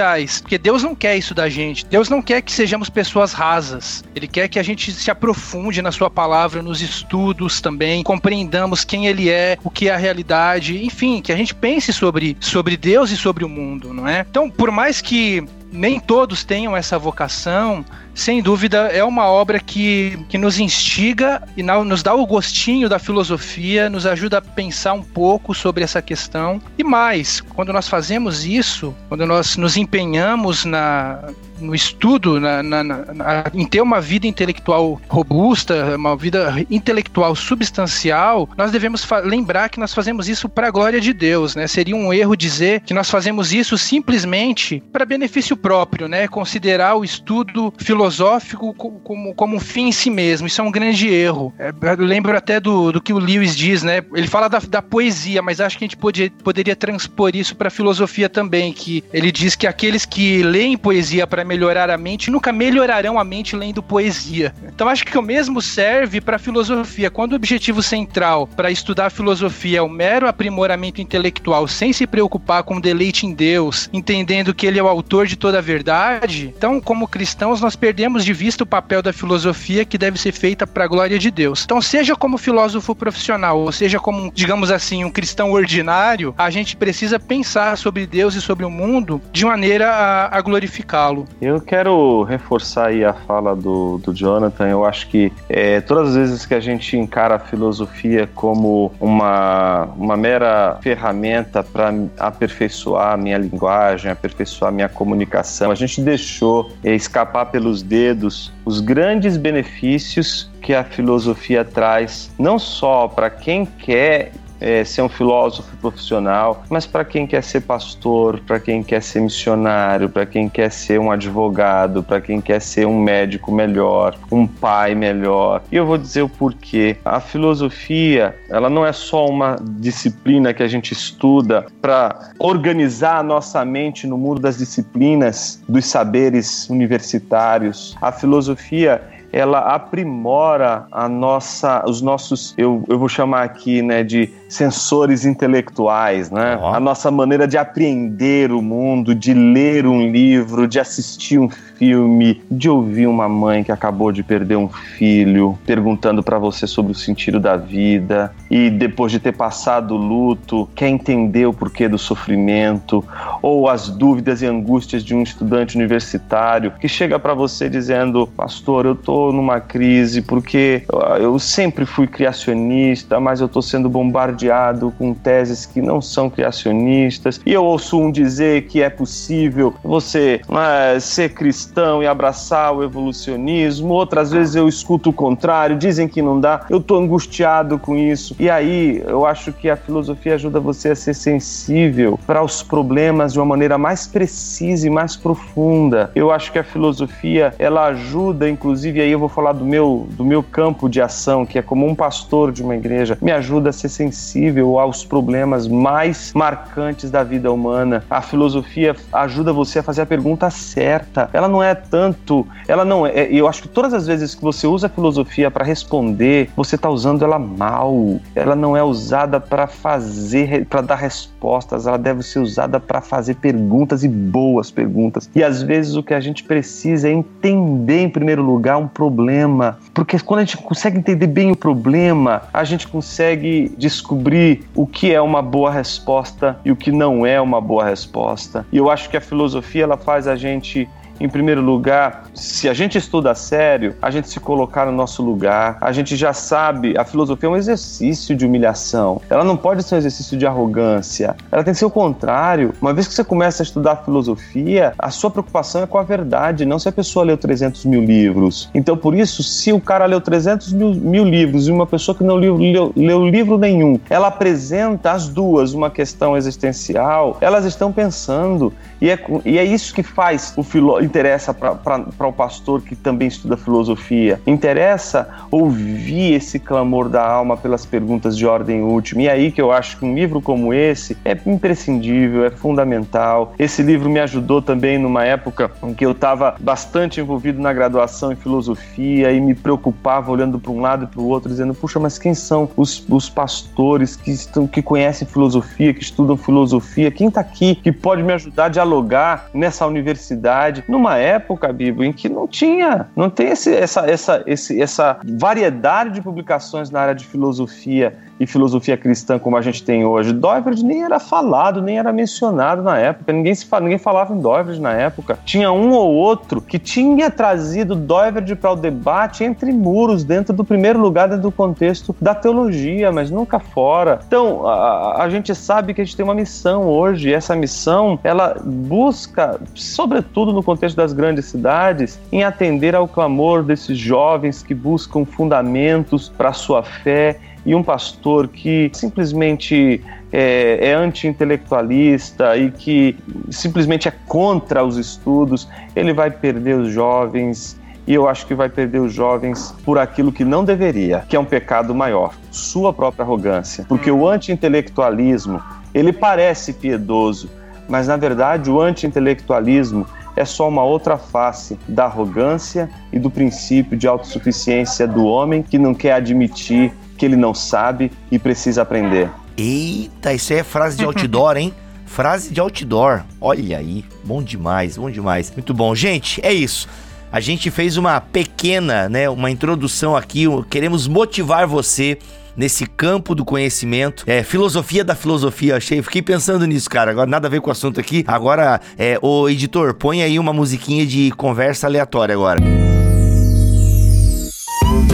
porque Deus não quer isso da gente. Deus não quer que sejamos pessoas rasas. Ele quer que a gente se aprofunde na sua palavra, nos estudos também, compreendamos quem ele é, o que é a realidade, enfim, que a gente pense sobre, sobre Deus e sobre o mundo, não é? Então, por mais que nem todos tenham essa vocação, sem dúvida é uma obra que, que nos instiga e nos dá o gostinho da filosofia, nos ajuda a pensar um pouco sobre essa questão. E mais, quando nós fazemos isso, quando nós nos empenhamos na, no estudo, na, na, na, em ter uma vida intelectual robusta, uma vida intelectual substancial, nós devemos lembrar que nós fazemos isso para a glória de Deus, né? Seria um erro dizer que nós fazemos isso simplesmente para benefício próprio, né? Considerar o estudo filosófico filosófico como, como um fim em si mesmo. Isso é um grande erro. É, eu lembro até do, do que o Lewis diz, né? Ele fala da, da poesia, mas acho que a gente podia, poderia transpor isso para filosofia também, que ele diz que aqueles que leem poesia para melhorar a mente nunca melhorarão a mente lendo poesia. Então acho que o mesmo serve para filosofia. Quando o objetivo central para estudar filosofia é o mero aprimoramento intelectual, sem se preocupar com o deleite em Deus, entendendo que ele é o autor de toda a verdade, então como cristãos nós perdemos de vista o papel da filosofia que deve ser feita para a glória de Deus. Então seja como filósofo profissional, ou seja como, digamos assim, um cristão ordinário, a gente precisa pensar sobre Deus e sobre o mundo de maneira a, a glorificá-lo. Eu quero reforçar aí a fala do, do Jonathan. Eu acho que é, todas as vezes que a gente encara a filosofia como uma, uma mera ferramenta para aperfeiçoar a minha linguagem, aperfeiçoar a minha comunicação, a gente deixou é, escapar pelos dedos os grandes benefícios que a filosofia traz, não só para quem quer é, ser um filósofo profissional, mas para quem quer ser pastor, para quem quer ser missionário, para quem quer ser um advogado, para quem quer ser um médico melhor, um pai melhor. E eu vou dizer o porquê. A filosofia, ela não é só uma disciplina que a gente estuda para organizar a nossa mente no mundo das disciplinas, dos saberes universitários. A filosofia ela aprimora a nossa, os nossos, eu, eu vou chamar aqui, né, de sensores intelectuais, né? Uhum. A nossa maneira de apreender o mundo, de ler um livro, de assistir um filme, de ouvir uma mãe que acabou de perder um filho, perguntando para você sobre o sentido da vida e depois de ter passado o luto, quer entender o porquê do sofrimento ou as dúvidas e angústias de um estudante universitário que chega para você dizendo: "Pastor, eu tô numa crise porque eu sempre fui criacionista, mas eu tô sendo bombardeado com teses que não são criacionistas, e eu ouço um dizer que é possível você é, ser cristão e abraçar o evolucionismo, outras vezes eu escuto o contrário, dizem que não dá, eu estou angustiado com isso. E aí eu acho que a filosofia ajuda você a ser sensível para os problemas de uma maneira mais precisa e mais profunda. Eu acho que a filosofia ela ajuda, inclusive, aí eu vou falar do meu, do meu campo de ação, que é como um pastor de uma igreja, me ajuda a ser sensível aos problemas mais marcantes da vida humana. A filosofia ajuda você a fazer a pergunta certa. Ela não é tanto, ela não é. Eu acho que todas as vezes que você usa a filosofia para responder, você está usando ela mal. Ela não é usada para fazer, para dar respostas. Ela deve ser usada para fazer perguntas e boas perguntas. E às vezes o que a gente precisa é entender em primeiro lugar um problema, porque quando a gente consegue entender bem o problema, a gente consegue descobrir o que é uma boa resposta e o que não é uma boa resposta. E eu acho que a filosofia ela faz a gente em primeiro lugar, se a gente estuda a sério, a gente se colocar no nosso lugar. A gente já sabe, a filosofia é um exercício de humilhação. Ela não pode ser um exercício de arrogância. Ela tem que ser o contrário. Uma vez que você começa a estudar filosofia, a sua preocupação é com a verdade, não se a pessoa leu 300 mil livros. Então, por isso, se o cara leu 300 mil, mil livros e uma pessoa que não leu, leu, leu livro nenhum, ela apresenta as duas uma questão existencial, elas estão pensando. E é, e é isso que faz o filósofo interessa para o pastor que também estuda filosofia. Interessa ouvir esse clamor da alma pelas perguntas de ordem última. E é aí que eu acho que um livro como esse é imprescindível, é fundamental. Esse livro me ajudou também numa época em que eu estava bastante envolvido na graduação em filosofia e me preocupava olhando para um lado e para o outro, dizendo: puxa, mas quem são os, os pastores que, estão, que conhecem filosofia, que estudam filosofia? Quem está aqui que pode me ajudar a dialogar nessa universidade? Não numa época, Bíblia, em que não tinha, não tem esse, essa, essa, esse, essa variedade de publicações na área de filosofia e filosofia cristã como a gente tem hoje. Doiverd nem era falado, nem era mencionado na época. Ninguém, se ninguém falava em Doiverd na época. Tinha um ou outro que tinha trazido Doiverd para o debate entre muros, dentro do primeiro lugar, dentro do contexto da teologia, mas nunca fora. Então, a, a gente sabe que a gente tem uma missão hoje, e essa missão, ela busca, sobretudo no contexto das grandes cidades, em atender ao clamor desses jovens que buscam fundamentos para sua fé e um pastor que simplesmente é, é anti-intelectualista e que simplesmente é contra os estudos, ele vai perder os jovens e eu acho que vai perder os jovens por aquilo que não deveria, que é um pecado maior, sua própria arrogância. Porque o anti-intelectualismo, ele parece piedoso, mas na verdade o anti-intelectualismo é só uma outra face da arrogância e do princípio de autossuficiência do homem que não quer admitir que ele não sabe e precisa aprender. Eita, isso é frase de outdoor, hein? Frase de outdoor. Olha aí, bom demais, bom demais. Muito bom. Gente, é isso. A gente fez uma pequena, né, uma introdução aqui. Queremos motivar você nesse campo do conhecimento. É, filosofia da filosofia, achei. Fiquei pensando nisso, cara. Agora nada a ver com o assunto aqui. Agora, é, o editor, põe aí uma musiquinha de conversa aleatória agora.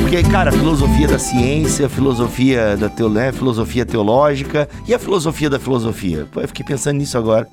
Porque, cara, filosofia da ciência, filosofia da teo, né, filosofia teológica e a filosofia da filosofia. Pô, eu fiquei pensando nisso agora.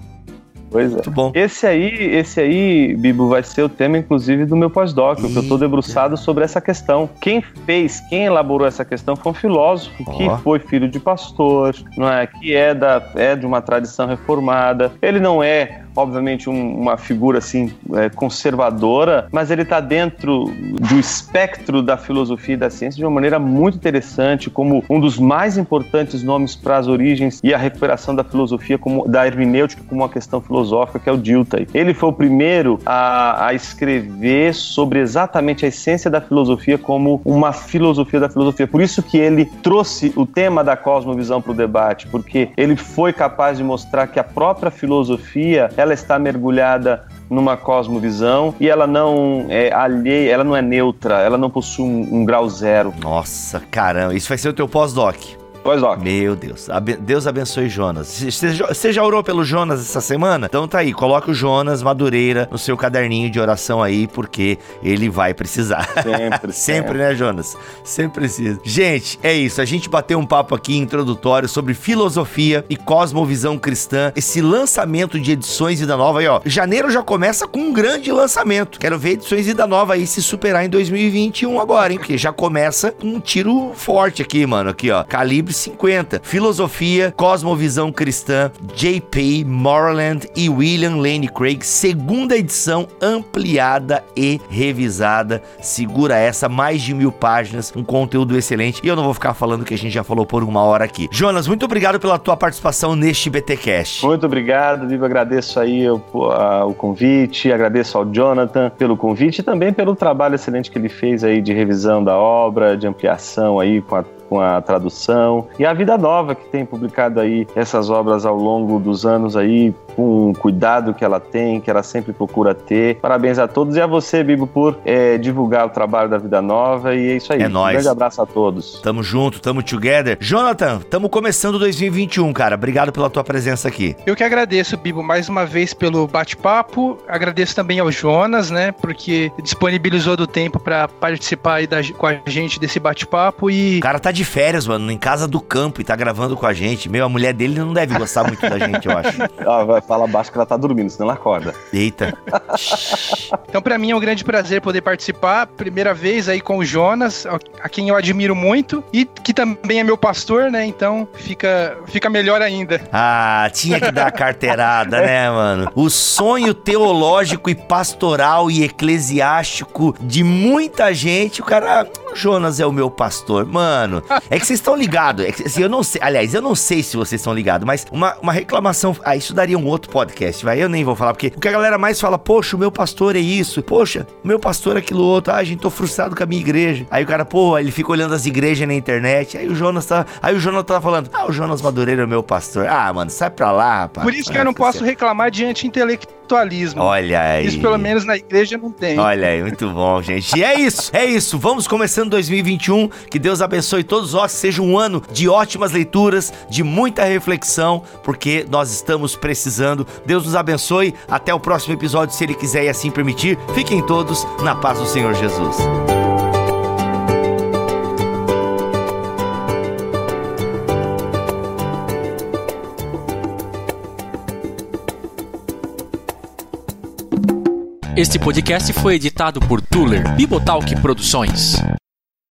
Pois é. Muito bom. Esse aí, esse aí, Bibo, vai ser o tema, inclusive, do meu pós-doc, que eu estou debruçado sobre essa questão. Quem fez, quem elaborou essa questão foi um filósofo oh. que foi filho de pastor, não é? Que é, da, é de uma tradição reformada. Ele não é obviamente um, uma figura assim é, conservadora, mas ele está dentro do espectro da filosofia e da ciência de uma maneira muito interessante, como um dos mais importantes nomes para as origens e a recuperação da filosofia como da hermenêutica como uma questão filosófica, que é o Dilthey. Ele foi o primeiro a, a escrever sobre exatamente a essência da filosofia como uma filosofia da filosofia. Por isso que ele trouxe o tema da cosmovisão para o debate, porque ele foi capaz de mostrar que a própria filosofia ela está mergulhada numa cosmovisão e ela não é alheia, ela não é neutra, ela não possui um, um grau zero. Nossa, caramba, isso vai ser o teu pós-doc. Pois ó. Meu Deus. Deus abençoe Jonas. Você já orou pelo Jonas essa semana? Então tá aí, coloca o Jonas Madureira no seu caderninho de oração aí, porque ele vai precisar. Sempre. sempre, né, Jonas? Sempre precisa. Gente, é isso. A gente bateu um papo aqui introdutório sobre filosofia e cosmovisão cristã. Esse lançamento de edições Vida Nova aí, ó. Janeiro já começa com um grande lançamento. Quero ver edições Vida Nova aí se superar em 2021 agora, hein? Porque já começa com um tiro forte aqui, mano. Aqui, ó. Calibre 50. Filosofia, Cosmovisão Cristã, J.P. Moreland e William Lane Craig, segunda edição ampliada e revisada. Segura essa, mais de mil páginas, um conteúdo excelente. E eu não vou ficar falando que a gente já falou por uma hora aqui. Jonas, muito obrigado pela tua participação neste BTcast. Muito obrigado, Vivo. Agradeço aí o, a, o convite, agradeço ao Jonathan pelo convite e também pelo trabalho excelente que ele fez aí de revisão da obra, de ampliação aí com a com a tradução e a Vida Nova que tem publicado aí essas obras ao longo dos anos aí com o cuidado que ela tem, que ela sempre procura ter. Parabéns a todos e a você, Bibo, por é, divulgar o trabalho da Vida Nova. E é isso aí. É nóis. Um grande abraço a todos. Tamo junto, tamo together. Jonathan, tamo começando 2021, cara. Obrigado pela tua presença aqui. Eu que agradeço, Bibo, mais uma vez pelo bate-papo. Agradeço também ao Jonas, né, porque disponibilizou do tempo para participar aí da, com a gente desse bate-papo e... O cara tá de férias, mano, em casa do campo e tá gravando com a gente. Meu, a mulher dele não deve gostar muito da gente, eu acho. ah, vai fala baixo que ela tá dormindo, senão ela acorda. Eita. então, para mim é um grande prazer poder participar. Primeira vez aí com o Jonas, a quem eu admiro muito e que também é meu pastor, né? Então fica, fica melhor ainda. Ah, tinha que dar carteirada, né, mano? O sonho teológico e pastoral e eclesiástico de muita gente, o cara. Jonas é o meu pastor. Mano, é que vocês estão ligados. É que, assim, eu não sei. Aliás, eu não sei se vocês estão ligados, mas uma, uma reclamação. Ah, isso daria um outro podcast, vai. Eu nem vou falar, porque o que a galera mais fala, poxa, o meu pastor é isso. Poxa, o meu pastor é aquilo outro. Ah, gente, tô frustrado com a minha igreja. Aí o cara, pô, ele fica olhando as igrejas na internet. Aí o Jonas tá. Aí o Jonas tá falando, ah, o Jonas Madureira é o meu pastor. Ah, mano, sai pra lá, rapaz. Por isso que eu não posso reclamar diante intelectual intelectualismo. Olha aí. Isso pelo menos na igreja não tem. Olha aí, muito bom, gente. E é isso, é isso. Vamos começando 2021. Que Deus abençoe todos nós. Seja um ano de ótimas leituras, de muita reflexão, porque nós estamos precisando. Deus nos abençoe. Até o próximo episódio, se Ele quiser e assim permitir. Fiquem todos na paz do Senhor Jesus. Este podcast foi editado por Tuller Bibotalk Produções.